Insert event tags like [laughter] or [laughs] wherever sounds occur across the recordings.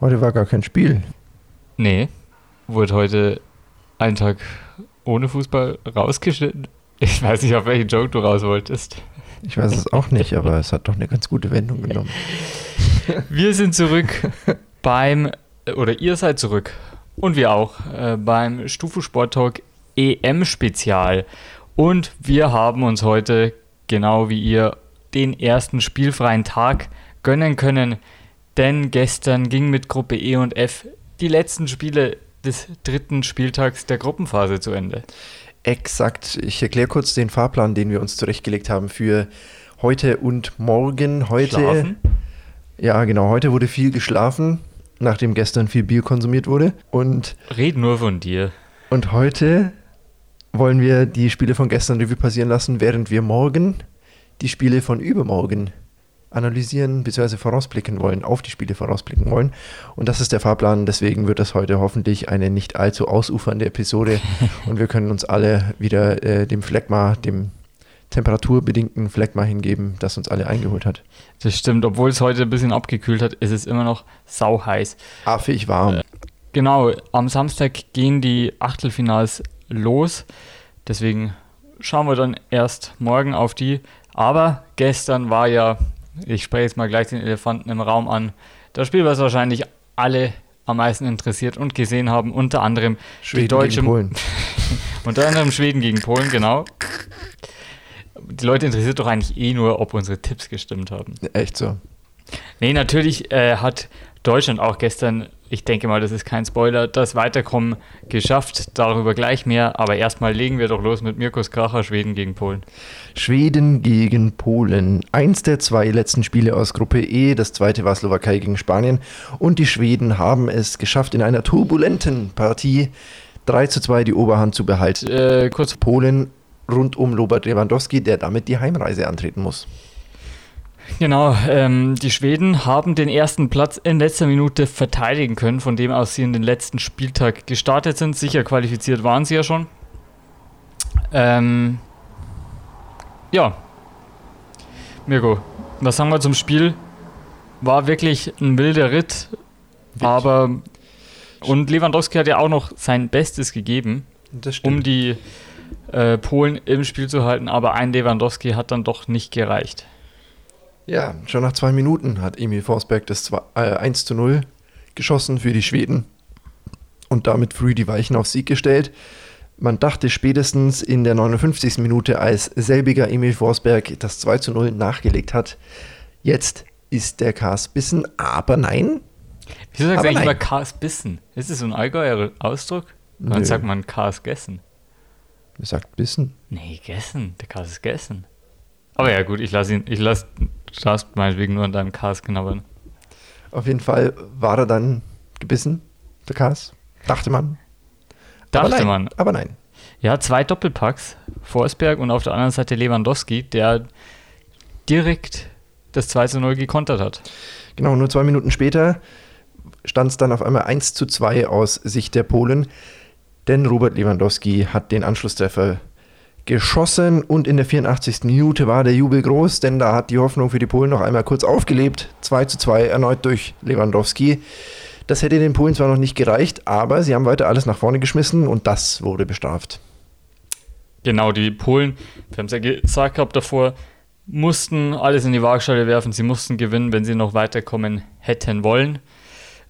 Heute war gar kein Spiel. Nee, wurde heute ein Tag ohne Fußball rausgeschnitten. Ich weiß nicht, auf welchen Joke du raus wolltest. Ich weiß es auch nicht, aber es hat doch eine ganz gute Wendung genommen. [laughs] Wir sind zurück beim, oder ihr seid zurück und wir auch, äh, beim Stufu Sport Talk EM-Spezial. Und wir haben uns heute, genau wie ihr, den ersten spielfreien Tag gönnen können. Denn gestern ging mit Gruppe E und F die letzten Spiele des dritten Spieltags der Gruppenphase zu Ende. Exakt. Ich erkläre kurz den Fahrplan, den wir uns zurechtgelegt haben für heute und morgen. Heute. Schlafen? Ja, genau. Heute wurde viel geschlafen, nachdem gestern viel Bier konsumiert wurde. Und, Red nur von dir. und heute wollen wir die Spiele von gestern Revue passieren lassen, während wir morgen die Spiele von übermorgen analysieren bzw. vorausblicken wollen, auf die Spiele vorausblicken wollen. Und das ist der Fahrplan, deswegen wird das heute hoffentlich eine nicht allzu ausufernde Episode [laughs] und wir können uns alle wieder äh, dem Phlegma, dem temperaturbedingten Phlegma hingeben, das uns alle eingeholt hat. Das stimmt, obwohl es heute ein bisschen abgekühlt hat, ist es immer noch sauheiß. Affig warm. Genau, am Samstag gehen die Achtelfinals los. Deswegen schauen wir dann erst morgen auf die. Aber gestern war ja, ich spreche jetzt mal gleich den Elefanten im Raum an, das Spiel, was wahrscheinlich alle am meisten interessiert und gesehen haben, unter anderem Schweden die deutsche, gegen Polen. [laughs] unter anderem Schweden gegen Polen, genau. Die Leute interessiert doch eigentlich eh nur, ob unsere Tipps gestimmt haben. Echt so. Nee, natürlich äh, hat Deutschland auch gestern, ich denke mal, das ist kein Spoiler, das Weiterkommen geschafft. Darüber gleich mehr. Aber erstmal legen wir doch los mit Mirkus Kracher, Schweden gegen Polen. Schweden gegen Polen. Eins der zwei letzten Spiele aus Gruppe E, das zweite war Slowakei gegen Spanien. Und die Schweden haben es geschafft, in einer turbulenten Partie 3 zu 2 die Oberhand zu behalten. Äh, kurz, Polen rund um Robert Lewandowski, der damit die Heimreise antreten muss. Genau, ähm, die Schweden haben den ersten Platz in letzter Minute verteidigen können, von dem aus sie in den letzten Spieltag gestartet sind. Sicher qualifiziert waren sie ja schon. Ähm, ja. Mirko, was sagen wir zum Spiel? War wirklich ein wilder Ritt, aber und Lewandowski hat ja auch noch sein Bestes gegeben, um die äh, Polen im Spiel zu halten, aber ein Lewandowski hat dann doch nicht gereicht. Ja, schon nach zwei Minuten hat Emil Forsberg das zwei, äh, 1 zu 0 geschossen für die Schweden und damit früh die Weichen auf Sieg gestellt. Man dachte spätestens in der 59. Minute, als selbiger Emil Forsberg das 2 zu 0 nachgelegt hat, jetzt ist der Kars bissen, aber nein. Wieso sagst du eigentlich nein. immer Kars bissen? Ist es so ein Allgäuer Ausdruck? Dann sagt man Kars gessen. Er sagt bissen. Nee, gessen. Der Kars ist gessen. Aber ja, gut, ich lasse ihn, ich lasse, darfst meinetwegen nur an deinem Kars knabbern. Auf jeden Fall war er dann gebissen, der Kars. Dachte man. aber Dachte nein, man. Aber nein. Ja, zwei Doppelpacks. Forsberg und auf der anderen Seite Lewandowski, der direkt das 2 zu 0 gekontert hat. Genau, nur zwei Minuten später stand es dann auf einmal 1 zu 2 aus Sicht der Polen, denn Robert Lewandowski hat den Anschlusstreffer geschossen und in der 84. Minute war der Jubel groß, denn da hat die Hoffnung für die Polen noch einmal kurz aufgelebt. 2 zu 2 erneut durch Lewandowski. Das hätte den Polen zwar noch nicht gereicht, aber sie haben weiter alles nach vorne geschmissen und das wurde bestraft. Genau, die Polen, wir haben es ja gesagt gehabt davor, mussten alles in die Waagschale werfen. Sie mussten gewinnen, wenn sie noch weiterkommen hätten wollen.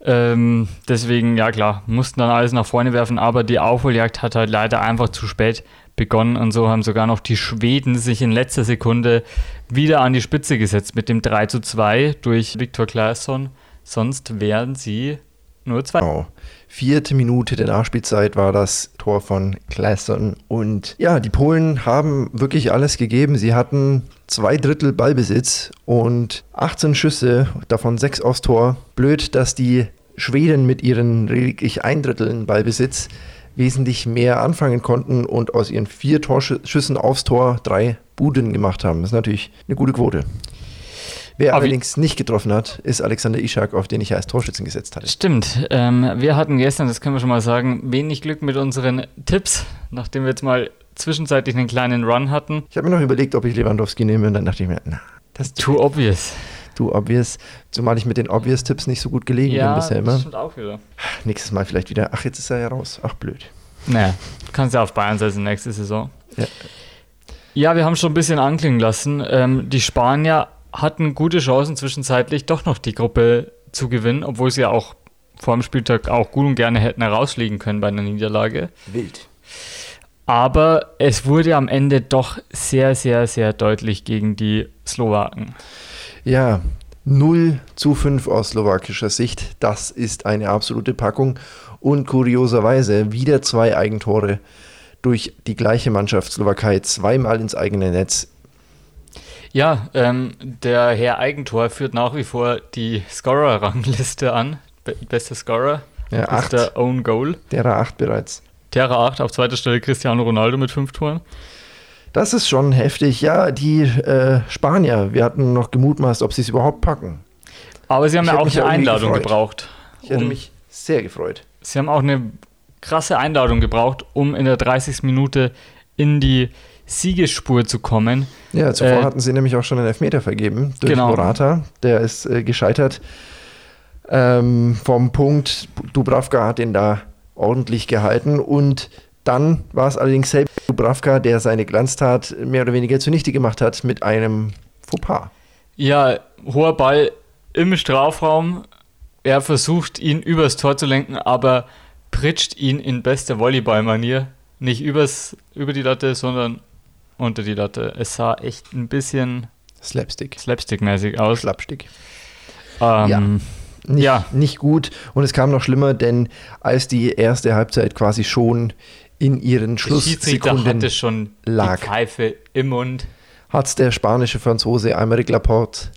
Ähm, deswegen, ja klar, mussten dann alles nach vorne werfen, aber die Aufholjagd hat halt leider einfach zu spät begonnen und so haben sogar noch die Schweden sich in letzter Sekunde wieder an die Spitze gesetzt mit dem 3 zu 2 durch Viktor Claesson. Sonst wären sie nur zwei. Genau. Vierte Minute der Nachspielzeit war das Tor von Klassen. Und ja, die Polen haben wirklich alles gegeben. Sie hatten zwei Drittel Ballbesitz und 18 Schüsse, davon sechs aufs Tor. Blöd, dass die Schweden mit ihren lediglich ein Dritteln Ballbesitz wesentlich mehr anfangen konnten und aus ihren vier Torschüssen aufs Tor drei Buden gemacht haben. Das ist natürlich eine gute Quote. Wer Aber- allerdings nicht getroffen hat, ist Alexander Ishak, auf den ich als Torschützen gesetzt hatte. Stimmt. Ähm, wir hatten gestern, das können wir schon mal sagen, wenig Glück mit unseren Tipps, nachdem wir jetzt mal zwischenzeitlich einen kleinen Run hatten. Ich habe mir noch überlegt, ob ich Lewandowski nehme und dann dachte ich mir, na, das ist Too obvious. Du obvious, zumal ich mit den obvious Tipps nicht so gut gelegen ja, bin bisher immer. das stimmt auch wieder. Nächstes Mal vielleicht wieder. Ach, jetzt ist er ja raus. Ach, blöd. Naja, kannst ja auf Bayern setzen nächste Saison. Ja. Ja, wir haben schon ein bisschen anklingen lassen. Ähm, die Spanier hatten gute Chancen zwischenzeitlich doch noch die Gruppe zu gewinnen, obwohl sie ja auch vor dem Spieltag auch gut und gerne hätten herausfliegen können bei einer Niederlage. Wild. Aber es wurde am Ende doch sehr, sehr, sehr deutlich gegen die Slowaken. Ja, 0 zu 5 aus slowakischer Sicht. Das ist eine absolute Packung. Und kurioserweise wieder zwei Eigentore durch die gleiche Mannschaft Slowakei zweimal ins eigene Netz. Ja, ähm, der Herr Eigentor führt nach wie vor die Scorer-Rangliste an. Be bester Scorer Ja, ist acht. der Own Goal. Derer 8 bereits. Terra 8, auf zweiter Stelle Cristiano Ronaldo mit fünf Toren. Das ist schon heftig. Ja, die äh, Spanier, wir hatten noch gemutmaßt, ob sie es überhaupt packen. Aber sie haben Ich ja auch eine Einladung gefreut. gebraucht. Ich hätte um- mich sehr gefreut. Sie haben auch eine krasse Einladung gebraucht, um in der 30. Minute in die Siegesspur zu kommen. Ja, zuvor Äh, hatten sie nämlich auch schon einen Elfmeter vergeben durch Genau. Morata. Der ist äh, gescheitert. Ähm, vom Punkt, Dubravka hat ihn da ordentlich gehalten und dann war es allerdings selbst Dubravka, der seine Glanztat mehr oder weniger zunichte gemacht hat mit einem Fauxpas. Ja, hoher Ball im Strafraum. Er versucht, ihn übers Tor zu lenken, aber pritscht ihn in bester Volleyball-Manier. Nicht übers, über die Latte, sondern unter die Latte. Es sah echt ein bisschen Slapstick. slapstick-mäßig aus. Schlappstick. Ähm, Nicht, Ja. nicht gut. Und es kam noch schlimmer, denn als die erste Halbzeit quasi schon in ihren Schlusssekunden hatte schon lag. die Pfeife im Mund. hat der spanische Franzose Aymeric Laporte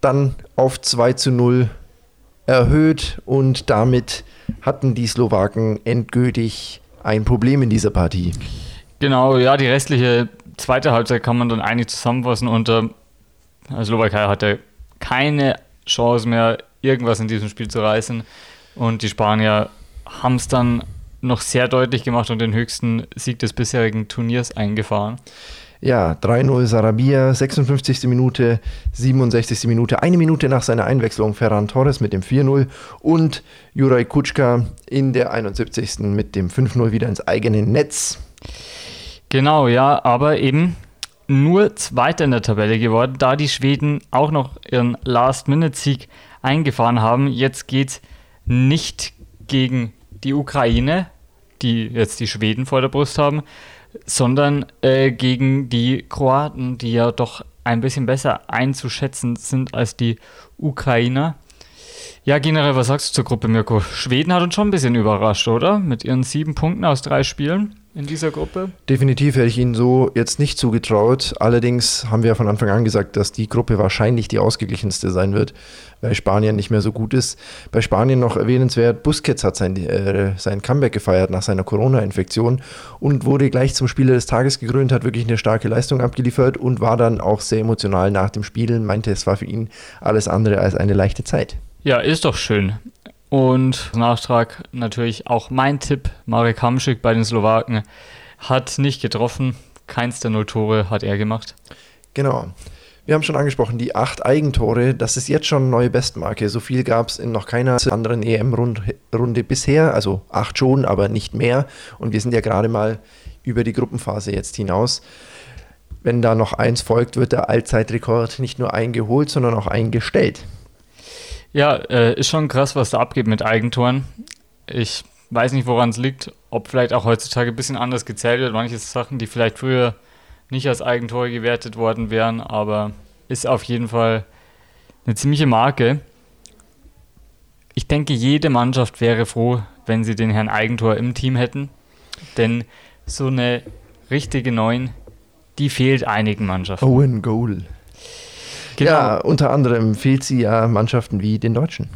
dann auf 2 zu 0 erhöht und damit hatten die Slowaken endgültig ein Problem in dieser Partie. Genau, ja, die restliche zweite Halbzeit kann man dann eigentlich zusammenfassen unter äh, Slowakei hatte keine Chance mehr, irgendwas in diesem Spiel zu reißen. Und die Spanier haben es dann noch sehr deutlich gemacht und den höchsten Sieg des bisherigen Turniers eingefahren. Ja, 3-0 Sarabia, 56. Minute, 67. Minute, eine Minute nach seiner Einwechslung Ferran Torres mit dem 4-0 und Juraj Kutschka in der 71. mit dem 5-0 wieder ins eigene Netz. Genau, ja, aber eben nur Zweiter in der Tabelle geworden, da die Schweden auch noch ihren Last-Minute-Sieg eingefahren haben. Jetzt geht nicht gegen die Ukraine, die jetzt die Schweden vor der Brust haben, sondern äh, gegen die Kroaten, die ja doch ein bisschen besser einzuschätzen sind als die Ukrainer. Ja, generell, was sagst du zur Gruppe, Mirko? Schweden hat uns schon ein bisschen überrascht, oder? Mit ihren sieben Punkten aus drei Spielen in dieser Gruppe. Definitiv hätte ich Ihnen so jetzt nicht zugetraut. Allerdings haben wir ja von Anfang an gesagt, dass die Gruppe wahrscheinlich die ausgeglichenste sein wird, weil Spanien nicht mehr so gut ist. Bei Spanien noch erwähnenswert, Busquets hat sein, äh, sein Comeback gefeiert nach seiner Corona-Infektion und wurde gleich zum Spieler des Tages gekrönt, hat wirklich eine starke Leistung abgeliefert und war dann auch sehr emotional nach dem Spiel, meinte, es war für ihn alles andere als eine leichte Zeit. Ja, ist doch schön. Und Nachtrag natürlich auch mein Tipp, Marek Hamschik bei den Slowaken hat nicht getroffen. Keins der null Tore hat er gemacht. Genau. Wir haben schon angesprochen, die acht Eigentore, das ist jetzt schon eine neue Bestmarke. So viel gab es in noch keiner anderen EM-Runde bisher, also acht schon, aber nicht mehr. Und wir sind ja gerade mal über die Gruppenphase jetzt hinaus. Wenn da noch eins folgt, wird der Allzeitrekord nicht nur eingeholt, sondern auch eingestellt. Ja, äh, ist schon krass, was da abgeht mit Eigentoren. Ich weiß nicht, woran es liegt. Ob vielleicht auch heutzutage ein bisschen anders gezählt wird. Manche Sachen, die vielleicht früher nicht als Eigentore gewertet worden wären, aber ist auf jeden Fall eine ziemliche Marke. Ich denke, jede Mannschaft wäre froh, wenn sie den Herrn Eigentor im Team hätten. Denn so eine richtige Neun, die fehlt einigen Mannschaften. Owen Goal. Genau. Ja, unter anderem fehlt sie ja Mannschaften wie den Deutschen.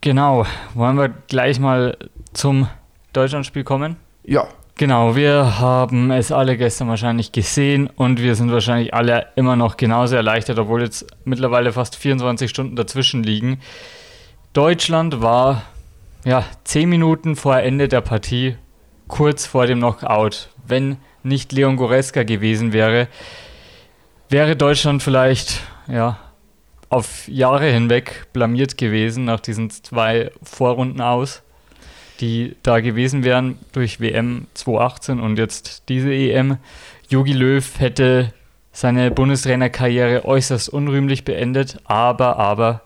Genau. Wollen wir gleich mal zum Deutschlandspiel kommen? Ja, Genau, wir haben es alle gestern wahrscheinlich gesehen und wir sind wahrscheinlich alle immer noch genauso erleichtert, obwohl jetzt mittlerweile fast 24 Stunden dazwischen liegen. Deutschland war ja 10 Minuten vor Ende der Partie kurz vor dem Knockout. Wenn nicht Leon Goretzka gewesen wäre, wäre Deutschland vielleicht ja auf Jahre hinweg blamiert gewesen nach diesen zwei Vorrunden aus, die da gewesen wären durch WM 2018 und jetzt diese EM. Jogi Löw hätte seine Bundestrainerkarriere äußerst unrühmlich beendet, aber, aber,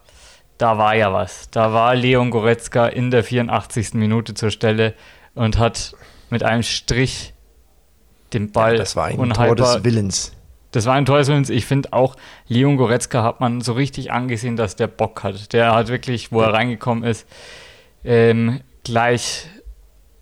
da war ja was. Da war Leon Goretzka in der 84. Minute zur Stelle und hat mit einem Strich den Ball. Ja, das war ein Tor des Willens. Das war Willens. Ich finde auch, Leon Goretzka hat man so richtig angesehen, dass der Bock hat. Der hat wirklich, wo er reingekommen ist, ähm, gleich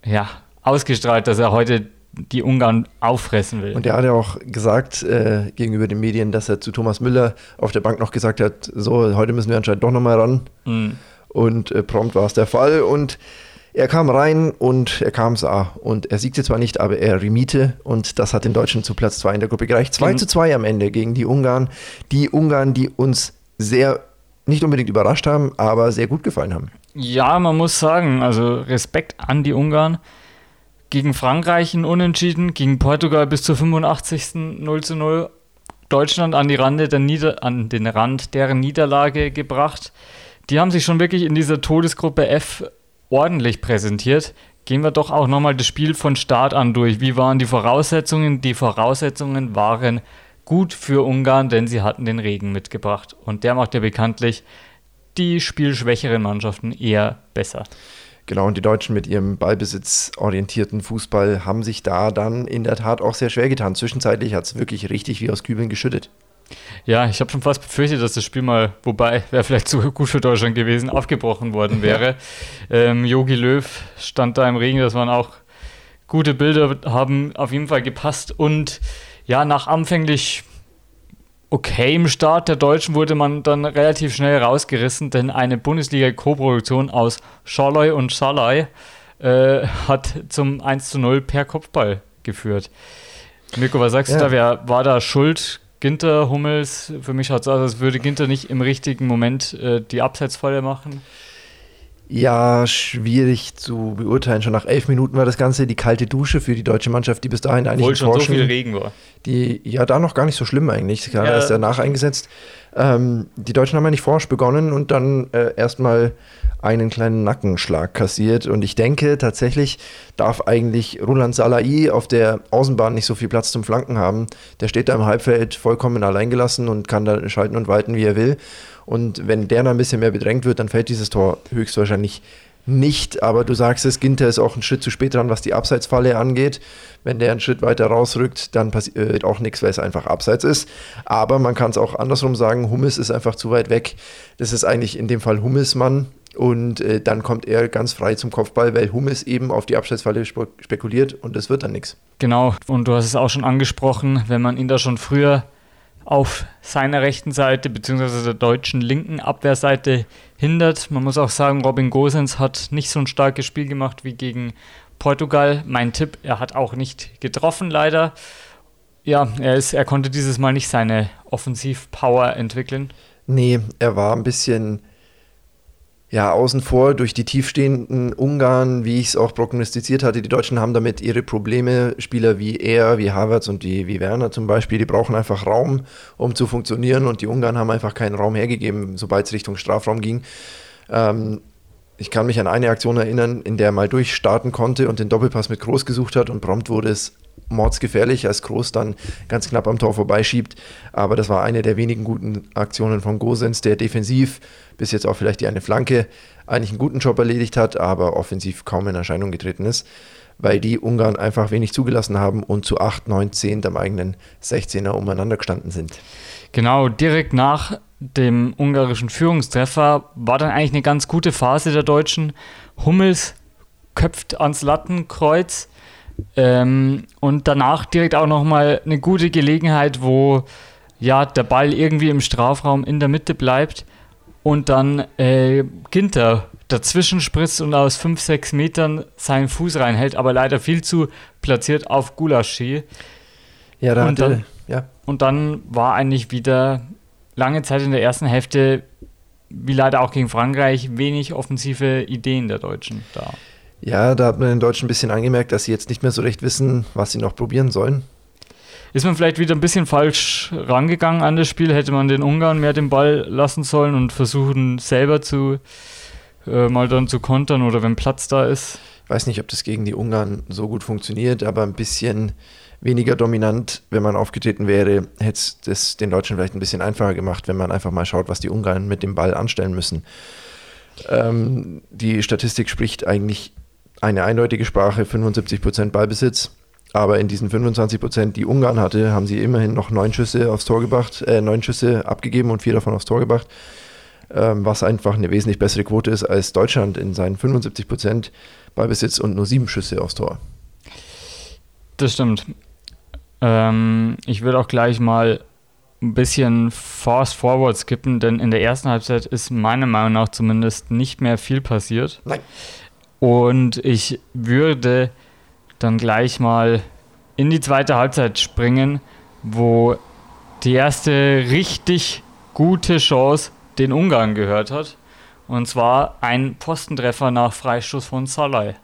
ja, ausgestrahlt, dass er heute die Ungarn auffressen will. Und er hat ja auch gesagt äh, gegenüber den Medien, dass er zu Thomas Müller auf der Bank noch gesagt hat, so, heute müssen wir anscheinend doch nochmal ran. Mhm. Und äh, prompt war es der Fall. Und er kam rein und er kam sah. Und er siegte zwar nicht, aber er remiete. Und das hat den Deutschen zu Platz 2 in der Gruppe gereicht. 2 zu 2 am Ende gegen die Ungarn. Die Ungarn, die uns sehr, nicht unbedingt überrascht haben, aber sehr gut gefallen haben. Ja, man muss sagen, also Respekt an die Ungarn gegen Frankreich ein Unentschieden, gegen Portugal bis zur 85. 0 zu 0. Deutschland an, die Rande der Nieder an den Rand deren Niederlage gebracht. Die haben sich schon wirklich in dieser Todesgruppe F ordentlich präsentiert. Gehen wir doch auch nochmal das Spiel von Start an durch. Wie waren die Voraussetzungen? Die Voraussetzungen waren gut für Ungarn, denn sie hatten den Regen mitgebracht. Und der macht ja bekanntlich die spielschwächeren Mannschaften eher besser. Genau, und die Deutschen mit ihrem ballbesitzorientierten Fußball haben sich da dann in der Tat auch sehr schwer getan. Zwischenzeitlich hat es wirklich richtig wie aus Kübeln geschüttet. Ja, ich habe schon fast befürchtet, dass das Spiel mal, wobei wäre vielleicht zu gut für Deutschland gewesen, aufgebrochen worden wäre. Yogi ähm, Löw stand da im Regen, das waren auch gute Bilder, haben auf jeden Fall gepasst und ja, nach anfänglich okay im Start der Deutschen wurde man dann relativ schnell rausgerissen, denn eine Bundesliga-Koproduktion aus Scholloy und Schalay äh, hat zum 1 zu 0 per Kopfball geführt. Mirko, was sagst ja. du da? Wer war da schuld? Ginter, Hummels? Für mich hat es aus, als würde Ginter nicht im richtigen Moment äh, die Abseitsfalle machen. Ja, schwierig zu beurteilen. Schon nach elf Minuten war das Ganze die kalte Dusche für die deutsche Mannschaft, die bis dahin eigentlich Obwohl schon so viel Regen war. Die ja da noch gar nicht so schlimm eigentlich. Gerade ja. erst danach eingesetzt. Ähm, die Deutschen haben ja nicht forsch begonnen und dann äh, erstmal einen kleinen Nackenschlag kassiert. Und ich denke tatsächlich darf eigentlich Roland Salai auf der Außenbahn nicht so viel Platz zum Flanken haben. Der steht da im Halbfeld vollkommen alleingelassen und kann da schalten und walten, wie er will. Und wenn der noch ein bisschen mehr bedrängt wird, dann fällt dieses Tor höchstwahrscheinlich nicht. Aber du sagst es, Ginter ist auch einen Schritt zu spät dran, was die Abseitsfalle angeht. Wenn der einen Schritt weiter rausrückt, dann passiert auch nichts, weil es einfach abseits ist. Aber man kann es auch andersrum sagen, Hummes ist einfach zu weit weg. Das ist eigentlich in dem Fall Hummesmann. Und äh, dann kommt er ganz frei zum Kopfball, weil Hummes eben auf die Abseitsfalle spekuliert und das wird dann nichts. Genau, und du hast es auch schon angesprochen, wenn man ihn da schon früher auf seiner rechten Seite bzw. der deutschen linken Abwehrseite hindert. Man muss auch sagen, Robin Gosens hat nicht so ein starkes Spiel gemacht wie gegen Portugal. Mein Tipp, er hat auch nicht getroffen leider. Ja, er, ist, er konnte dieses Mal nicht seine Offensivpower entwickeln. Nee, er war ein bisschen ja, außen vor durch die tiefstehenden Ungarn, wie ich es auch prognostiziert hatte. Die Deutschen haben damit ihre Probleme. Spieler wie er, wie Havertz und die, wie Werner zum Beispiel, die brauchen einfach Raum, um zu funktionieren. Und die Ungarn haben einfach keinen Raum hergegeben, sobald es Richtung Strafraum ging. Ähm, ich kann mich an eine Aktion erinnern, in der er mal durchstarten konnte und den Doppelpass mit Groß gesucht hat und prompt wurde es mordsgefährlich, als Groß dann ganz knapp am Tor vorbeischiebt. Aber das war eine der wenigen guten Aktionen von Gosens, der defensiv bis jetzt auch vielleicht die eine Flanke eigentlich einen guten Job erledigt hat, aber offensiv kaum in Erscheinung getreten ist, weil die Ungarn einfach wenig zugelassen haben und zu 8, 9, 10 am eigenen 16er umeinander gestanden sind. Genau, direkt nach dem ungarischen Führungstreffer war dann eigentlich eine ganz gute Phase der Deutschen. Hummels köpft ans Lattenkreuz ähm, und danach direkt auch nochmal eine gute Gelegenheit, wo ja der Ball irgendwie im Strafraum in der Mitte bleibt und dann äh, Ginter dazwischen spritzt und aus 5, 6 Metern seinen Fuß reinhält, aber leider viel zu platziert auf Gulaschi. Ja, da und, dann, ja. und dann war eigentlich wieder lange Zeit in der ersten Hälfte, wie leider auch gegen Frankreich, wenig offensive Ideen der Deutschen da. Ja, da hat man den Deutschen ein bisschen angemerkt, dass sie jetzt nicht mehr so recht wissen, was sie noch probieren sollen. ist man vielleicht wieder ein bisschen falsch rangegangen an das Spiel. Hätte man den Ungarn mehr den Ball lassen sollen und versuchen selber zu äh, mal dann zu kontern oder wenn Platz da ist. Ich weiß nicht, ob das gegen die Ungarn so gut funktioniert, aber ein bisschen weniger dominant, wenn man aufgetreten wäre, hätte es das den Deutschen vielleicht ein bisschen einfacher gemacht, wenn man einfach mal schaut, was die Ungarn mit dem Ball anstellen müssen. Ähm, die Statistik spricht eigentlich eine eindeutige Sprache, 75% Ballbesitz. Aber in diesen 25%, die Ungarn hatte, haben sie immerhin noch neun Schüsse aufs Tor gebracht, äh, neun Schüsse abgegeben und vier davon aufs Tor gebracht. Ähm, was einfach eine wesentlich bessere Quote ist als Deutschland in seinen 75% Ballbesitz und nur sieben Schüsse aufs Tor. Das stimmt. Ähm, ich würde auch gleich mal ein bisschen fast forward skippen, denn in der ersten Halbzeit ist meiner Meinung nach zumindest nicht mehr viel passiert. Nein. Und ich würde dann gleich mal in die zweite Halbzeit springen, wo die erste richtig gute Chance den Ungarn gehört hat. Und zwar ein Postentreffer nach Freistoß von Salai.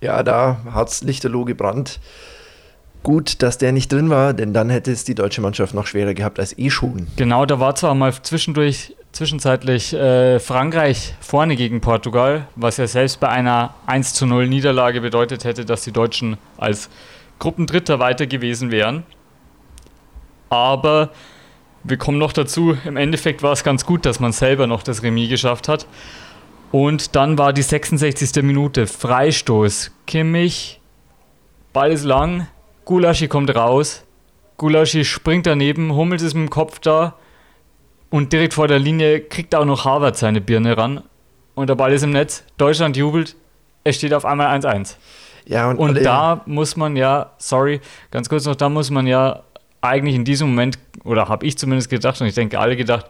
Ja, da hat es lichterloh gebrannt. Gut, dass der nicht drin war, denn dann hätte es die deutsche Mannschaft noch schwerer gehabt als eh schon. Genau, da war zwar mal zwischendurch, zwischenzeitlich äh, Frankreich vorne gegen Portugal, was ja selbst bei einer 1 zu 0 Niederlage bedeutet hätte, dass die Deutschen als Gruppendritter weiter gewesen wären. Aber wir kommen noch dazu, im Endeffekt war es ganz gut, dass man selber noch das Remis geschafft hat. Und dann war die 66. Minute Freistoß. Kimmich, Ball ist lang, Gulaschi kommt raus, Gulaschi springt daneben, Hummels ist mit dem Kopf da und direkt vor der Linie kriegt auch noch Harvard seine Birne ran und der Ball ist im Netz. Deutschland jubelt, es steht auf einmal 1-1. Ja, und, und da muss man ja, sorry, ganz kurz noch, da muss man ja eigentlich in diesem Moment, oder habe ich zumindest gedacht und ich denke alle gedacht,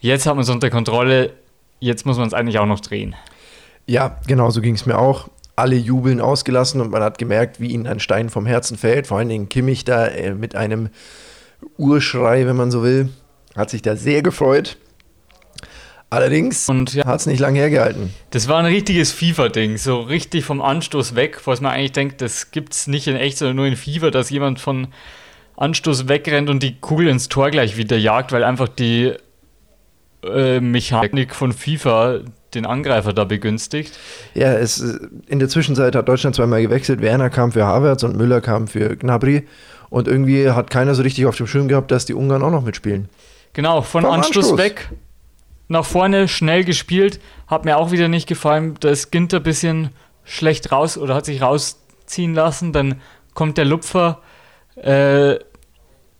jetzt hat man es unter Kontrolle, jetzt muss man es eigentlich auch noch drehen. Ja, genau so ging es mir auch. Alle jubeln ausgelassen und man hat gemerkt, wie ihnen ein Stein vom Herzen fällt. Vor allen Dingen Kimmich da äh, mit einem Urschrei, wenn man so will, hat sich da sehr gefreut. Allerdings ja, hat es nicht lange hergehalten. Das war ein richtiges FIFA-Ding, so richtig vom Anstoß weg, was man eigentlich denkt, das gibt es nicht in echt, sondern nur in FIFA, dass jemand von Anstoß wegrennt und die Kugel ins Tor gleich wieder jagt, weil einfach die äh, Mechanik von FIFA den Angreifer da begünstigt. Ja, es, in der Zwischenzeit hat Deutschland zweimal gewechselt. Werner kam für Havertz und Müller kam für Gnabry. Und irgendwie hat keiner so richtig auf dem Schirm gehabt, dass die Ungarn auch noch mitspielen. Genau, von Anstoß, Anstoß, weg, nach vorne schnell gespielt. Hat mir auch wieder nicht gefallen. Da ist Ginter ein bisschen schlecht raus oder hat sich rausziehen lassen. Dann kommt der Lupfer. Äh,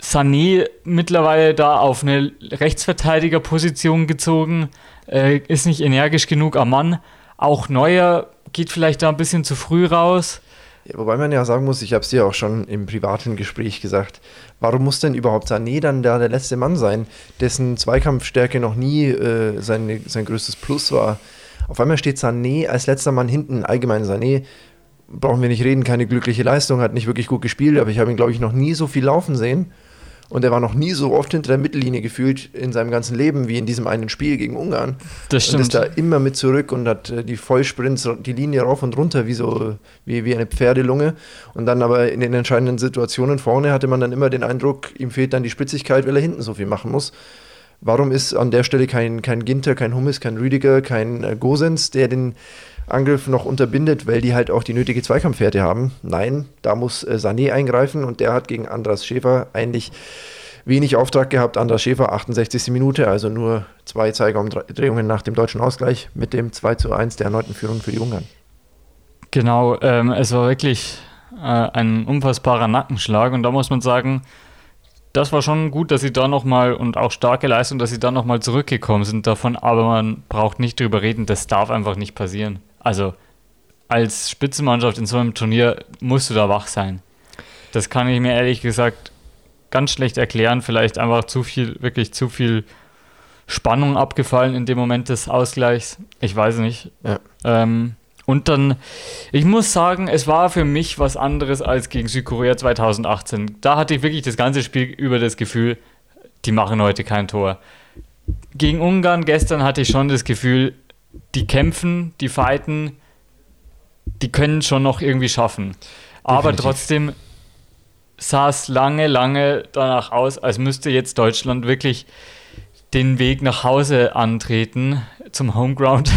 Sané mittlerweile da auf eine Rechtsverteidigerposition gezogen, äh, ist nicht energisch genug am Mann. Auch Neuer geht vielleicht da ein bisschen zu früh raus. Ja, wobei man ja sagen muss, ich habe es dir auch schon im privaten Gespräch gesagt, warum muss denn überhaupt Sané dann da der letzte Mann sein, dessen Zweikampfstärke noch nie äh, sein, sein größtes Plus war? Auf einmal steht Sané als letzter Mann hinten, allgemein Sané, brauchen wir nicht reden, keine glückliche Leistung, hat nicht wirklich gut gespielt, aber ich habe ihn, glaube ich, noch nie so viel laufen sehen. Und er war noch nie so oft hinter der Mittellinie gefühlt in seinem ganzen Leben wie in diesem einen Spiel gegen Ungarn. Das stimmt. Und ist da immer mit zurück und hat äh, die Vollsprints, die Linie rauf und runter wie so wie, wie eine Pferdelunge. Und dann aber in den entscheidenden Situationen vorne hatte man dann immer den Eindruck, ihm fehlt dann die Spitzigkeit, weil er hinten so viel machen muss. Warum ist an der Stelle kein, kein Ginter, kein Hummes, kein Rüdiger, kein äh, Gosens, der den Angriff noch unterbindet, weil die halt auch die nötige Zweikampfwerte haben. Nein, da muss äh, Sané eingreifen und der hat gegen Andras Schäfer eigentlich wenig Auftrag gehabt. Andras Schäfer, 68. Minute, also nur zwei Zeigerumdrehungen nach dem deutschen Ausgleich mit dem 2 zu 1 der erneuten Führung für die Ungarn. Genau, ähm, es war wirklich äh, ein unfassbarer Nackenschlag und da muss man sagen, das war schon gut, dass sie da nochmal und auch starke Leistung, dass sie da nochmal zurückgekommen sind davon, aber man braucht nicht drüber reden, das darf einfach nicht passieren. Also als Spitzenmannschaft in so einem Turnier musst du da wach sein. Das kann ich mir ehrlich gesagt ganz schlecht erklären. Vielleicht einfach zu viel, wirklich zu viel Spannung abgefallen in dem Moment des Ausgleichs. Ich weiß nicht. Ja. Ähm, und dann, ich muss sagen, es war für mich was anderes als gegen Südkorea 2018. Da hatte ich wirklich das ganze Spiel über das Gefühl, die machen heute kein Tor. Gegen Ungarn gestern hatte ich schon das Gefühl, die kämpfen, die fighten, die können schon noch irgendwie schaffen. Aber Definitiv. trotzdem sah es lange, lange danach aus, als müsste jetzt Deutschland wirklich den Weg nach Hause antreten zum Homeground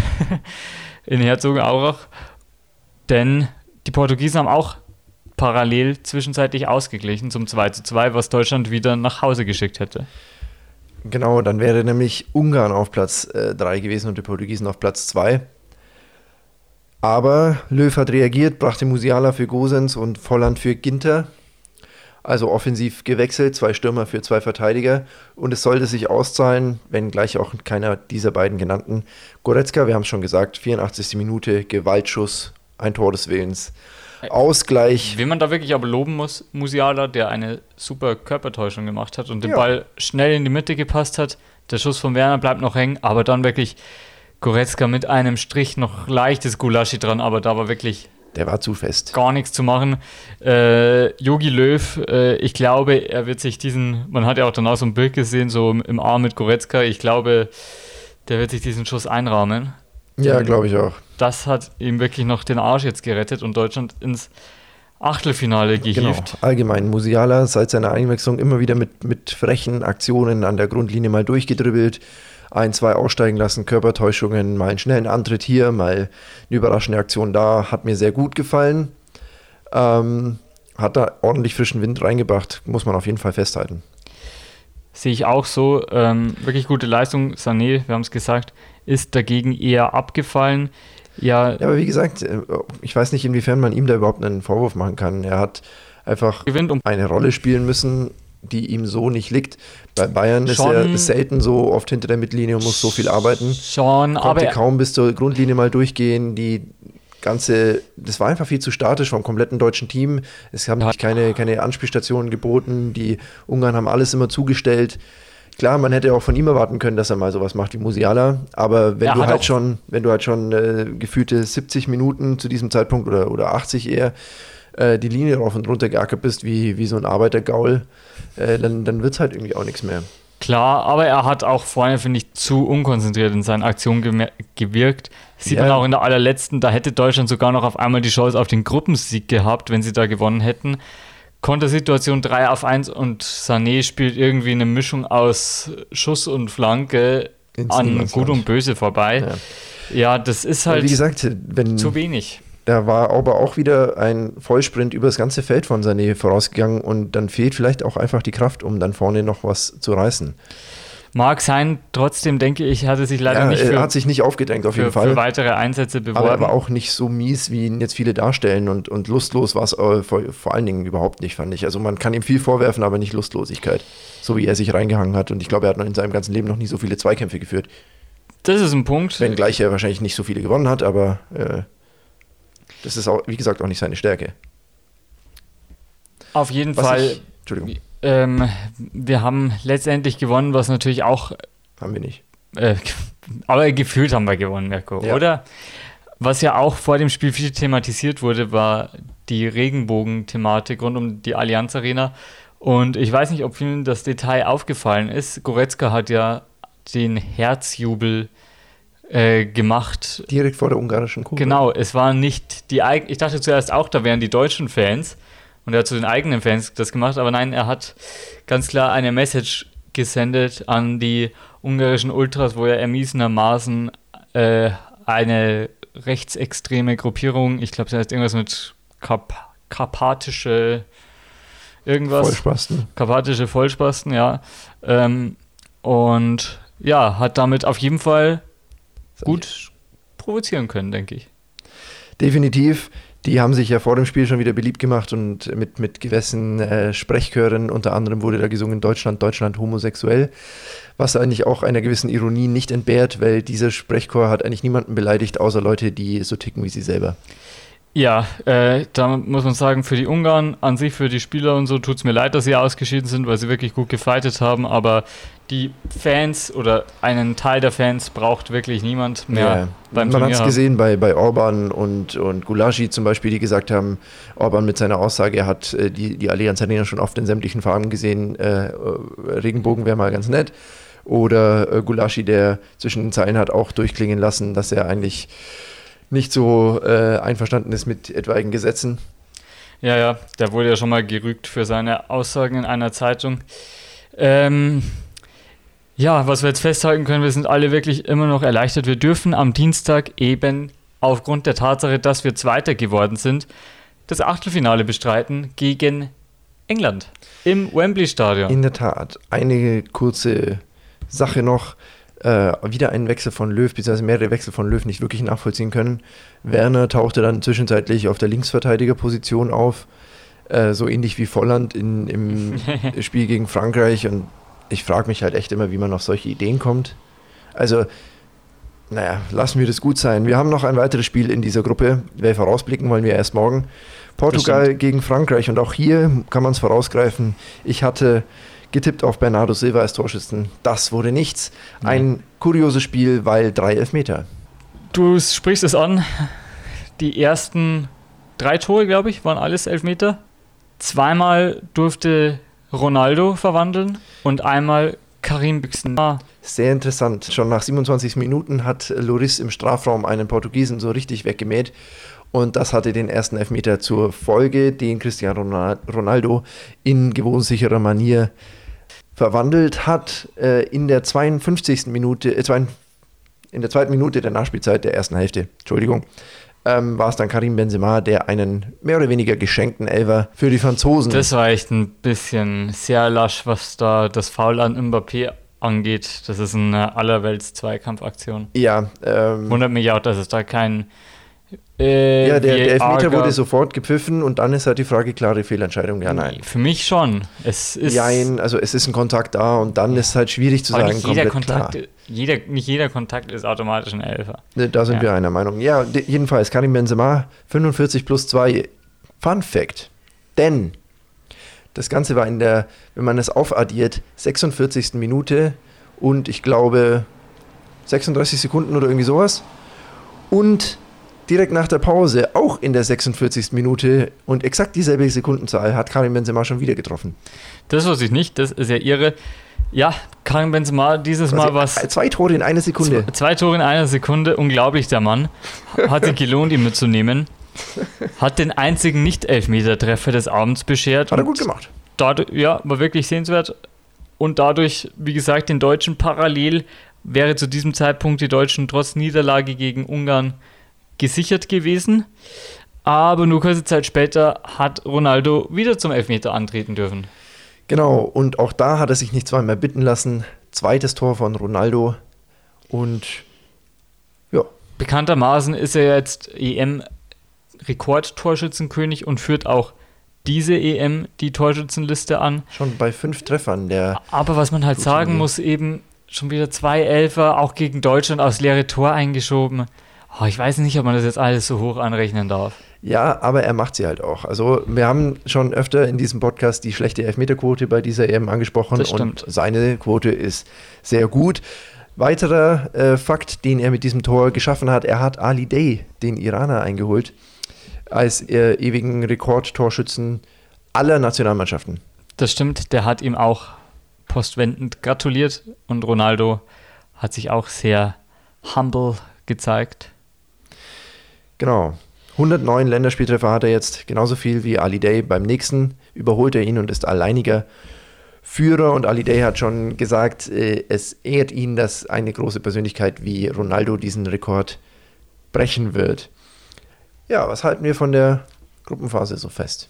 [laughs] in Herzogenaurach. Denn die Portugiesen haben auch parallel zwischenzeitlich ausgeglichen zum 2 zu 2, was Deutschland wieder nach Hause geschickt hätte. Genau, dann wäre nämlich Ungarn auf Platz 3 äh, gewesen und die Portugiesen auf Platz 2. Aber Löw hat reagiert, brachte Musiala für Gosens und Volland für Ginter. Also offensiv gewechselt, zwei Stürmer für zwei Verteidiger. Und es sollte sich auszahlen, wenn gleich auch keiner dieser beiden genannten. Goretzka, wir haben es schon gesagt, 84. Minute, Gewaltschuss, ein Tor des Willens. Ausgleich. Wenn man da wirklich aber loben muss, Musiala, der eine super Körpertäuschung gemacht hat und den ja. Ball schnell in die Mitte gepasst hat. Der Schuss von Werner bleibt noch hängen, aber dann wirklich Goretzka mit einem Strich noch leichtes Gulaschi dran, aber da war wirklich. Der war zu fest. Gar nichts zu machen. Yogi äh, Löw, äh, ich glaube, er wird sich diesen, man hat ja auch danach so ein Bild gesehen, so im Arm mit Goretzka, ich glaube, der wird sich diesen Schuss einrahmen. Ja, glaube ich auch. Das hat ihm wirklich noch den Arsch jetzt gerettet und Deutschland ins Achtelfinale gehievt. Genau. Allgemein, Musiala seit seiner Einwechslung immer wieder mit, mit frechen Aktionen an der Grundlinie mal durchgedribbelt, ein, zwei aussteigen lassen, Körpertäuschungen, mal einen schnellen Antritt hier, mal eine überraschende Aktion da, hat mir sehr gut gefallen. Ähm, hat da ordentlich frischen Wind reingebracht, muss man auf jeden Fall festhalten. Sehe ich auch so. Ähm, wirklich gute Leistung. Sané, wir haben es gesagt, ist dagegen eher abgefallen. Ja, ja, aber wie gesagt, äh, ich weiß nicht, inwiefern man ihm da überhaupt einen Vorwurf machen kann. Er hat einfach um eine Rolle spielen müssen, die ihm so nicht liegt. Bei Bayern ist er selten so oft hinter der Mittellinie und muss so viel arbeiten. Schon, Konnte aber kaum bis zur Grundlinie mal durchgehen. Die ganze, das war einfach viel zu statisch vom kompletten deutschen Team. Es haben sich keine, keine Anspielstationen geboten. Die Ungarn haben alles immer zugestellt. Klar, man hätte auch von ihm erwarten können, dass er mal sowas macht wie Musiala, aber wenn er du halt schon, wenn du halt schon äh, gefühlte 70 Minuten zu diesem Zeitpunkt oder, oder 80 eher äh, die Linie rauf und runter geackert bist, wie, wie so ein Arbeitergaul, äh, dann, dann wird es halt irgendwie auch nichts mehr. Klar, aber er hat auch vorne, finde ich, zu unkonzentriert in seinen Aktionen gewirkt. Sieht ja. man auch in der allerletzten, da hätte Deutschland sogar noch auf einmal die Chance auf den Gruppensieg gehabt, wenn sie da gewonnen hätten. Kontersituation 3 auf 1 und Sané spielt irgendwie eine Mischung aus Schuss und Flanke Ins an Gut und Böse vorbei. Ja. ja, das ist halt wie gesagt, wenn, zu wenig. Da war aber auch wieder ein Vollsprint über das ganze Feld von Sané vorausgegangen und dann fehlt vielleicht auch einfach die Kraft, um dann vorne noch was zu reißen. Mag sein, trotzdem denke ich, hat er sich leider ja, nicht für, er hat sich nicht aufgedrängt auf für, jeden Fall. für weitere Einsätze beworben. Aber er war auch nicht so mies, wie ihn jetzt viele darstellen und, und lustlos war es äh, vor, vor, allen Dingen überhaupt nicht, fand ich. Also man kann ihm viel vorwerfen, aber nicht Lustlosigkeit. So wie er sich reingehangen hat und ich glaube, er hat noch in seinem ganzen Leben noch nie so viele Zweikämpfe geführt. Das ist ein Punkt. Wenngleich er wahrscheinlich nicht so viele gewonnen hat, aber äh, das ist auch, wie gesagt, auch nicht seine Stärke. Auf jeden was Fall. Ich, Entschuldigung. Ähm, wir haben letztendlich gewonnen, was natürlich auch. Haben wir nicht. Äh, [laughs] aber gefühlt haben wir gewonnen, Mirko, ja. oder? Was ja auch vor dem Spiel viel thematisiert wurde, war die Regenbogen-Thematik rund um die Allianz Arena. Und ich weiß nicht, ob vielen das Detail aufgefallen ist. Goretzka hat ja den Herzjubel äh, gemacht. Direkt vor der ungarischen Kurve. Genau, es waren nicht die. Ich dachte zuerst auch, da wären die deutschen Fans. Und er hat zu den eigenen Fans das gemacht, aber nein, er hat ganz klar eine Message gesendet an die ungarischen Ultras, wo er ermiesenermaßen äh, eine rechtsextreme Gruppierung, ich glaube, das heißt irgendwas mit Kap karpatische irgendwas. Vollspasten. Karpatische Vollspasten, ja. Ähm, und ja, hat damit auf jeden Fall gut provozieren können, denke ich. Definitiv. Die haben sich ja vor dem Spiel schon wieder beliebt gemacht und mit, mit gewissen äh, Sprechchören, unter anderem wurde da gesungen Deutschland, Deutschland homosexuell, was eigentlich auch einer gewissen Ironie nicht entbehrt, weil dieser Sprechchor hat eigentlich niemanden beleidigt, außer Leute, die so ticken wie sie selber. Ja, äh, da muss man sagen, für die Ungarn an sich, für die Spieler und so, tut es mir leid, dass sie ausgeschieden sind, weil sie wirklich gut gefightet haben, aber die Fans oder einen Teil der Fans braucht wirklich niemand mehr ja, beim Man hat es gesehen bei, bei Orban und, und Gulagi zum Beispiel, die gesagt haben, Orban mit seiner Aussage, er hat äh, die, die Allianz Arena schon oft in sämtlichen Farben gesehen, äh, Regenbogen wäre mal ganz nett. Oder äh, Gulaschi, der zwischen den Zeilen hat auch durchklingen lassen, dass er eigentlich nicht so äh, einverstanden ist mit etwaigen Gesetzen. Ja, ja, der wurde ja schon mal gerügt für seine Aussagen in einer Zeitung. Ähm, ja, was wir jetzt festhalten können, wir sind alle wirklich immer noch erleichtert. Wir dürfen am Dienstag eben aufgrund der Tatsache, dass wir Zweiter geworden sind, das Achtelfinale bestreiten gegen England im Wembley Stadion. In der Tat. Eine kurze Sache noch. Äh, wieder einen Wechsel von Löw, beziehungsweise mehrere Wechsel von Löw nicht wirklich nachvollziehen können. Werner tauchte dann zwischenzeitlich auf der Linksverteidigerposition auf, äh, so ähnlich wie Volland in, im [laughs] Spiel gegen Frankreich. Und ich frage mich halt echt immer, wie man auf solche Ideen kommt. Also, naja, lassen wir das gut sein. Wir haben noch ein weiteres Spiel in dieser Gruppe. Wer vorausblicken wollen wir erst morgen. Portugal gegen Frankreich. Und auch hier kann man es vorausgreifen. Ich hatte getippt auf Bernardo Silva als Torschützen. Das wurde nichts. Ein kurioses Spiel, weil drei Elfmeter. Du sprichst es an. Die ersten drei Tore, glaube ich, waren alles Elfmeter. Zweimal durfte Ronaldo verwandeln und einmal Karim Bixen. Sehr interessant. Schon nach 27 Minuten hat Loris im Strafraum einen Portugiesen so richtig weggemäht. Und das hatte den ersten Elfmeter zur Folge, den Cristiano Ronaldo in gewohnt sicherer Manier verwandelt hat äh, in der 52. Minute, äh, in der zweiten Minute der Nachspielzeit der ersten Hälfte, Entschuldigung, ähm, war es dann Karim Benzema, der einen mehr oder weniger geschenkten Elfer für die Franzosen. Das war echt ein bisschen sehr lasch, was da das Foul an Mbappé angeht. Das ist eine allerwelts-Zweikampfaktion. Ja. Ähm, Wundert mich auch, dass es da kein äh, ja, der, der Elfmeter wurde sofort gepfiffen und dann ist halt die Frage, klare Fehlentscheidung, ja, nein. Für mich schon. Es ist Nein, also es ist ein Kontakt da und dann ist es halt schwierig zu sagen, nicht jeder Kontakt, klar. Jeder, nicht jeder Kontakt ist automatisch ein Elfer. Ne, da sind ja. wir einer Meinung. Ja, jedenfalls, Karim Benzema, 45 plus 2. Fun Fact. Denn das Ganze war in der, wenn man es aufaddiert, 46. Minute und ich glaube 36 Sekunden oder irgendwie sowas. Und direkt nach der Pause, auch in der 46. Minute und exakt dieselbe Sekundenzahl, hat Karim Benzema schon wieder getroffen. Das wusste ich nicht, das ist ja irre. Ja, Karim Benzema dieses Mal was. Zwei Tore in einer Sekunde. Zwei, zwei Tore in einer Sekunde, unglaublich der Mann. Hat sich gelohnt, ihn mitzunehmen. Hat den einzigen Nicht-Elfmeter-Treffer des Abends beschert. Hat er gut gemacht. Dadurch, ja, war wirklich sehenswert. Und dadurch, wie gesagt, den Deutschen parallel wäre zu diesem Zeitpunkt die Deutschen trotz Niederlage gegen Ungarn gesichert gewesen. Aber nur kurze Zeit später hat Ronaldo wieder zum Elfmeter antreten dürfen. Genau, und auch da hat er sich nicht zweimal bitten lassen. Zweites Tor von Ronaldo. Und ja. Bekanntermaßen ist er jetzt EM-Rekordtorschützenkönig und führt auch diese EM die Torschützenliste an. Schon bei fünf Treffern der. Aber was man halt sagen muss, eben schon wieder zwei Elfer, auch gegen Deutschland aus leere Tor eingeschoben. Oh, ich weiß nicht, ob man das jetzt alles so hoch anrechnen darf. Ja, aber er macht sie halt auch. Also wir haben schon öfter in diesem Podcast die schlechte Elfmeterquote bei dieser EM angesprochen und seine Quote ist sehr gut. Weiterer äh, Fakt, den er mit diesem Tor geschaffen hat, er hat Ali Day, den Iraner, eingeholt, als äh, ewigen Rekordtorschützen aller Nationalmannschaften. Das stimmt, der hat ihm auch postwendend gratuliert und Ronaldo hat sich auch sehr humble gezeigt. Genau. 109 Länderspieltreffer hat er jetzt, genauso viel wie Ali Day. Beim nächsten überholt er ihn und ist alleiniger Führer. Und Ali Day hat schon gesagt, äh, es ehrt ihn, dass eine große Persönlichkeit wie Ronaldo diesen Rekord brechen wird. Ja, was halten wir von der Gruppenphase so fest?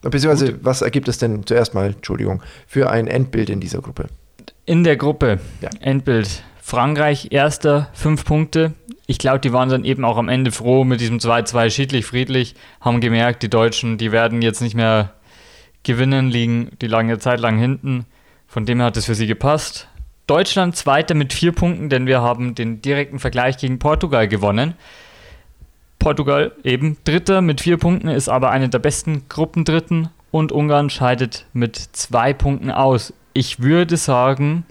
Beziehungsweise, Gut. was ergibt es denn zuerst mal, Entschuldigung, für ein Endbild in dieser Gruppe? In der Gruppe, ja. Endbild. Frankreich erster, fünf Punkte. Ich glaube, die waren dann eben auch am Ende froh mit diesem 2-2 schiedlich, friedlich, haben gemerkt, die Deutschen, die werden jetzt nicht mehr gewinnen, liegen die lange Zeit lang hinten. Von dem her hat es für sie gepasst. Deutschland zweiter mit vier Punkten, denn wir haben den direkten Vergleich gegen Portugal gewonnen. Portugal eben dritter mit vier Punkten, ist aber eine der besten Gruppendritten und Ungarn scheidet mit zwei Punkten aus. Ich würde sagen,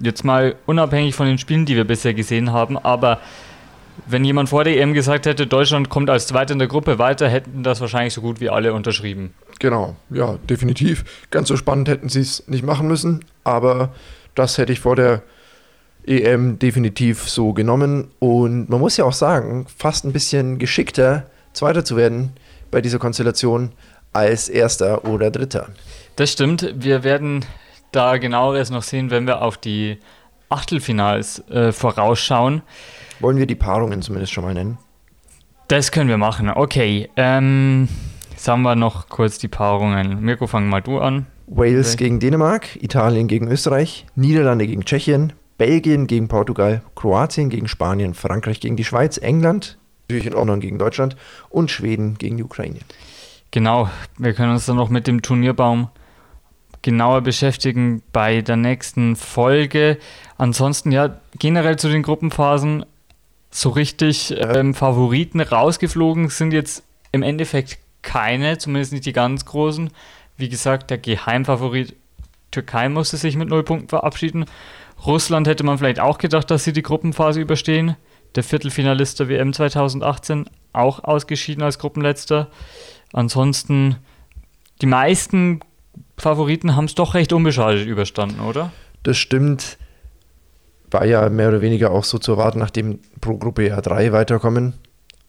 Jetzt mal unabhängig von den Spielen, die wir bisher gesehen haben, aber wenn jemand vor der EM gesagt hätte, Deutschland kommt als Zweiter in der Gruppe weiter, hätten das wahrscheinlich so gut wie alle unterschrieben. Genau, ja, definitiv. Ganz so spannend hätten sie es nicht machen müssen, aber das hätte ich vor der EM definitiv so genommen. Und man muss ja auch sagen, fast ein bisschen geschickter, Zweiter zu werden bei dieser Konstellation als Erster oder Dritter. Das stimmt. Wir werden da genaueres noch sehen, wenn wir auf die Achtelfinals äh, vorausschauen. Wollen wir die Paarungen zumindest schon mal nennen? Das können wir machen. Okay. Ähm, sagen wir noch kurz die Paarungen. Mirko, fang mal du an. Wales okay. gegen Dänemark, Italien gegen Österreich, Niederlande gegen Tschechien, Belgien gegen Portugal, Kroatien gegen Spanien, Frankreich gegen die Schweiz, England, natürlich in Ordnung gegen Deutschland und Schweden gegen die Ukraine. Genau, wir können uns dann noch mit dem Turnierbaum genauer beschäftigen bei der nächsten Folge. Ansonsten ja, generell zu den Gruppenphasen so richtig ähm, Favoriten rausgeflogen sind jetzt im Endeffekt keine, zumindest nicht die ganz großen. Wie gesagt, der Geheimfavorit Türkei musste sich mit null Punkten verabschieden. Russland hätte man vielleicht auch gedacht, dass sie die Gruppenphase überstehen. Der Viertelfinalist der WM 2018 auch ausgeschieden als Gruppenletzter. Ansonsten, die meisten Favoriten haben es doch recht unbeschadet überstanden, oder? Das stimmt. War ja mehr oder weniger auch so zu erwarten, nachdem pro Gruppe ja drei weiterkommen.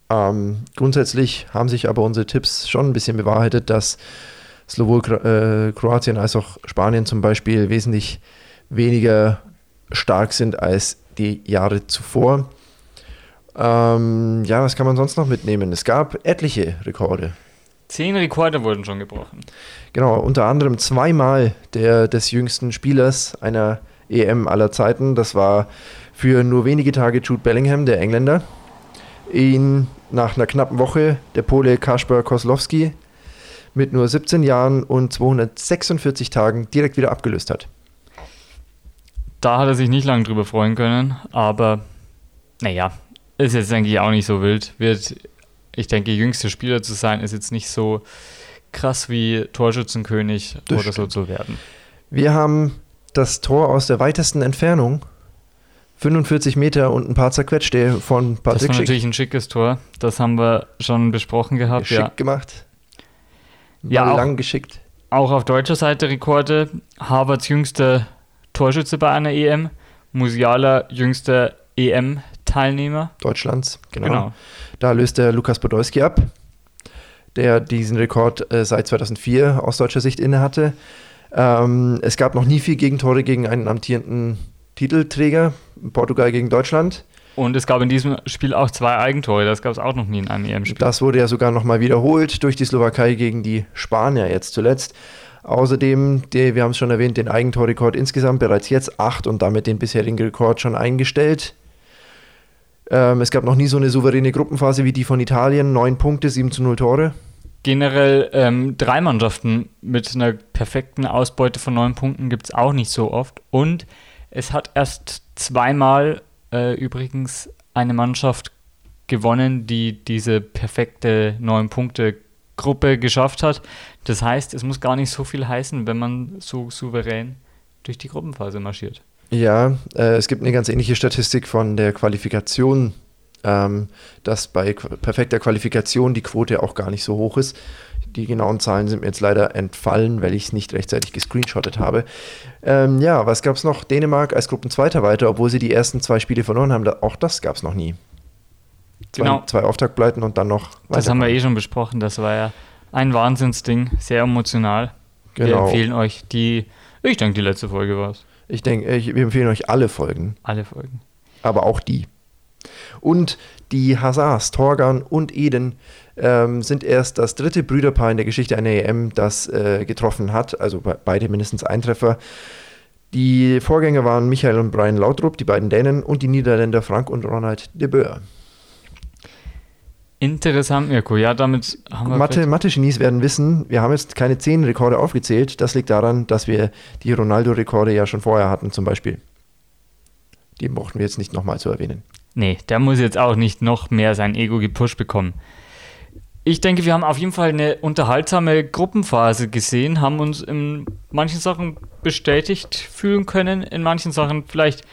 Ähm, grundsätzlich haben sich aber unsere Tipps schon ein bisschen bewahrheitet, dass sowohl äh, Kroatien als auch Spanien zum Beispiel wesentlich weniger stark sind als die Jahre zuvor. Ähm, ja, was kann man sonst noch mitnehmen? Es gab etliche Rekorde. Zehn Rekorde wurden schon gebrochen. Genau, unter anderem zweimal der des jüngsten Spielers einer EM aller Zeiten. Das war für nur wenige Tage Jude Bellingham, der Engländer. Ihn nach einer knappen Woche der Pole Kasper Koslowski mit nur 17 Jahren und 246 Tagen direkt wieder abgelöst hat. Da hat er sich nicht lange drüber freuen können, aber naja, ist jetzt eigentlich auch nicht so wild. Wird ich denke, jüngster Spieler zu sein, ist jetzt nicht so krass wie Torschützenkönig das oder stimmt. so zu werden. Wir haben das Tor aus der weitesten Entfernung. 45 Meter und ein paar zerquetschte von Patrick Das war Schick. natürlich ein schickes Tor. Das haben wir schon besprochen gehabt. Schick ja. gemacht. War ja, lang geschickt. Auch auf deutscher Seite Rekorde. Harvards jüngster Torschütze bei einer EM. Musiala jüngster EM-Teilnehmer. Deutschlands, genau. genau. Da löst der Lukas Podolski ab, der diesen Rekord äh, seit 2004 aus deutscher Sicht innehatte. Ähm, es gab noch nie vier Gegentore gegen einen amtierenden Titelträger, Portugal gegen Deutschland. Und es gab in diesem Spiel auch zwei Eigentore, das gab es auch noch nie in einem EM-Spiel. Das wurde ja sogar nochmal wiederholt durch die Slowakei gegen die Spanier jetzt zuletzt. Außerdem, die, wir haben es schon erwähnt, den Eigentorrekord insgesamt bereits jetzt acht und damit den bisherigen Rekord schon eingestellt. Ähm, es gab noch nie so eine souveräne Gruppenphase wie die von Italien. Neun Punkte, 7 zu 0 Tore. Generell ähm, drei Mannschaften mit einer perfekten Ausbeute von neun Punkten gibt es auch nicht so oft. Und es hat erst zweimal äh, übrigens eine Mannschaft gewonnen, die diese perfekte neun Punkte Gruppe geschafft hat. Das heißt, es muss gar nicht so viel heißen, wenn man so souverän durch die Gruppenphase marschiert. Ja, äh, es gibt eine ganz ähnliche Statistik von der Qualifikation, ähm, dass bei perfekter Qualifikation die Quote auch gar nicht so hoch ist. Die genauen Zahlen sind mir jetzt leider entfallen, weil ich es nicht rechtzeitig gescreenshottet habe. Ähm, ja, was gab es noch? Dänemark als Gruppenzweiter weiter, obwohl sie die ersten zwei Spiele verloren haben. auch das gab es noch nie. Zwei, genau. zwei Auftaktpleiten und dann noch. Das haben wir eh schon besprochen. Das war ja ein Wahnsinnsding, sehr emotional. Genau. Wir empfehlen euch die, ich denke, die letzte Folge war es. Ich denke, ich, wir empfehlen euch alle Folgen. Alle Folgen. Aber auch die. Und die Hazards, Torgan und Eden, ähm, sind erst das dritte Brüderpaar in der Geschichte einer EM, das äh, getroffen hat. Also be beide mindestens ein Treffer. Die Vorgänger waren Michael und Brian Lautrup, die beiden Dänen, und die Niederländer Frank und Ronald de Boer. Interessant, Mirko. Ja, damit haben wir. Mathe, Mathe-Genies werden wissen, wir haben jetzt keine zehn Rekorde aufgezählt. Das liegt daran, dass wir die Ronaldo-Rekorde ja schon vorher hatten, zum Beispiel. Die brauchten wir jetzt nicht nochmal zu erwähnen. Nee, der muss jetzt auch nicht noch mehr sein Ego gepusht bekommen. Ich denke, wir haben auf jeden Fall eine unterhaltsame Gruppenphase gesehen, haben uns in manchen Sachen bestätigt fühlen können, in manchen Sachen vielleicht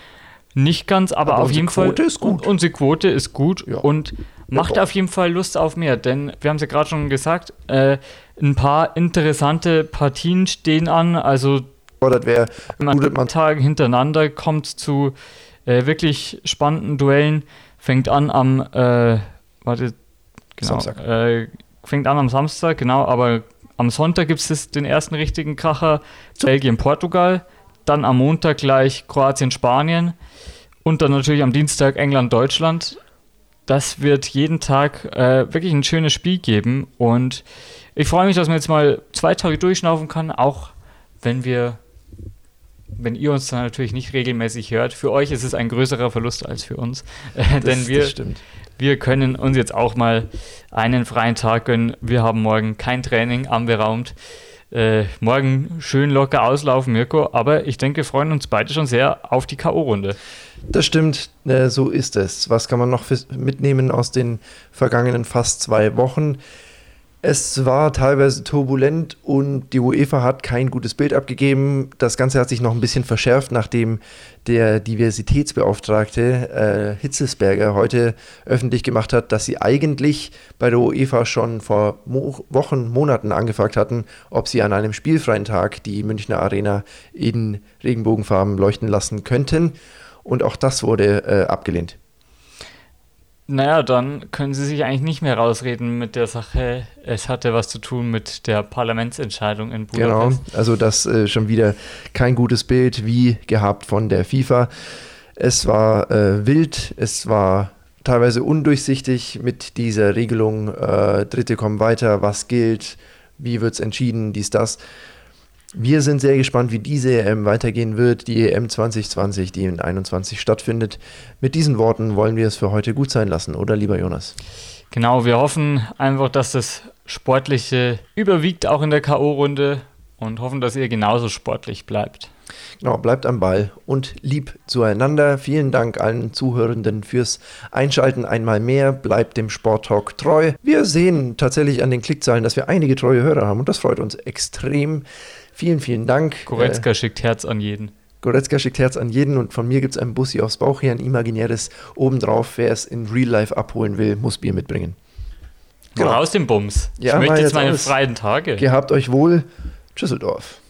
nicht ganz, aber, aber auf jeden Quote Fall. Ist gut. Unsere Quote ist gut ja. und macht auf jeden Fall Lust auf mehr, denn wir haben es ja gerade schon gesagt, äh, ein paar interessante Partien stehen an. Also wer man Tage hintereinander kommt zu äh, wirklich spannenden Duellen, fängt an am äh, warte, genau, äh, fängt an am Samstag, genau, aber am Sonntag gibt es den ersten richtigen Kracher, Belgien, Portugal. Dann am Montag gleich Kroatien, Spanien. Und dann natürlich am Dienstag England, Deutschland. Das wird jeden Tag äh, wirklich ein schönes Spiel geben. Und ich freue mich, dass man jetzt mal zwei Tage durchschnaufen kann, auch wenn wir, wenn ihr uns dann natürlich nicht regelmäßig hört. Für euch ist es ein größerer Verlust als für uns. [laughs] Äh, denn wir, wir können uns jetzt auch mal einen freien Tag gönnen. Wir haben morgen kein Training anberaumt. Äh, morgen schön locker auslaufen, Mirko. Aber ich denke, wir freuen uns beide schon sehr auf die K.O.-Runde. Das stimmt, äh, so ist es. Was kann man noch mitnehmen aus den vergangenen fast zwei Wochen? Es war teilweise turbulent und die UEFA hat kein gutes Bild abgegeben. Das Ganze hat sich noch ein bisschen verschärft, nachdem der Diversitätsbeauftragte äh, Hitzelsberger heute öffentlich gemacht hat, dass sie eigentlich bei der UEFA schon vor Mo Wochen, Monaten angefragt hatten, ob sie an einem spielfreien Tag die Münchner Arena in Regenbogenfarben leuchten lassen könnten. Und auch das wurde äh, abgelehnt. Naja, dann können Sie sich eigentlich nicht mehr rausreden mit der Sache. Es hatte was zu tun mit der Parlamentsentscheidung in Budapest. Genau, also das äh, schon wieder kein gutes Bild wie gehabt von der FIFA. Es war äh, wild, es war teilweise undurchsichtig mit dieser Regelung. Äh, Dritte kommen weiter, was gilt, wie wird es entschieden, dies, das. Wir sind sehr gespannt, wie diese EM weitergehen wird, die EM 2020, die in 21 stattfindet. Mit diesen Worten wollen wir es für heute gut sein lassen, oder lieber Jonas? Genau, wir hoffen einfach, dass das Sportliche überwiegt auch in der K.O.-Runde und hoffen, dass ihr genauso sportlich bleibt. Genau, bleibt am Ball und lieb zueinander. Vielen Dank allen Zuhörenden fürs Einschalten einmal mehr. Bleibt dem Sporttalk treu. Wir sehen tatsächlich an den Klickzahlen, dass wir einige treue Hörer haben und das freut uns extrem. Vielen, vielen Dank. Goretzka äh, schickt Herz an jeden. Goretzka schickt Herz an jeden und von mir gibt es ein Bussi aufs Bauch hier, ein imaginäres obendrauf. Wer es in Real Life abholen will, muss Bier mitbringen. Genau. Raus dem Bums. Ja, ich möchte jetzt meine freien Tage. Gehabt euch wohl. Düsseldorf.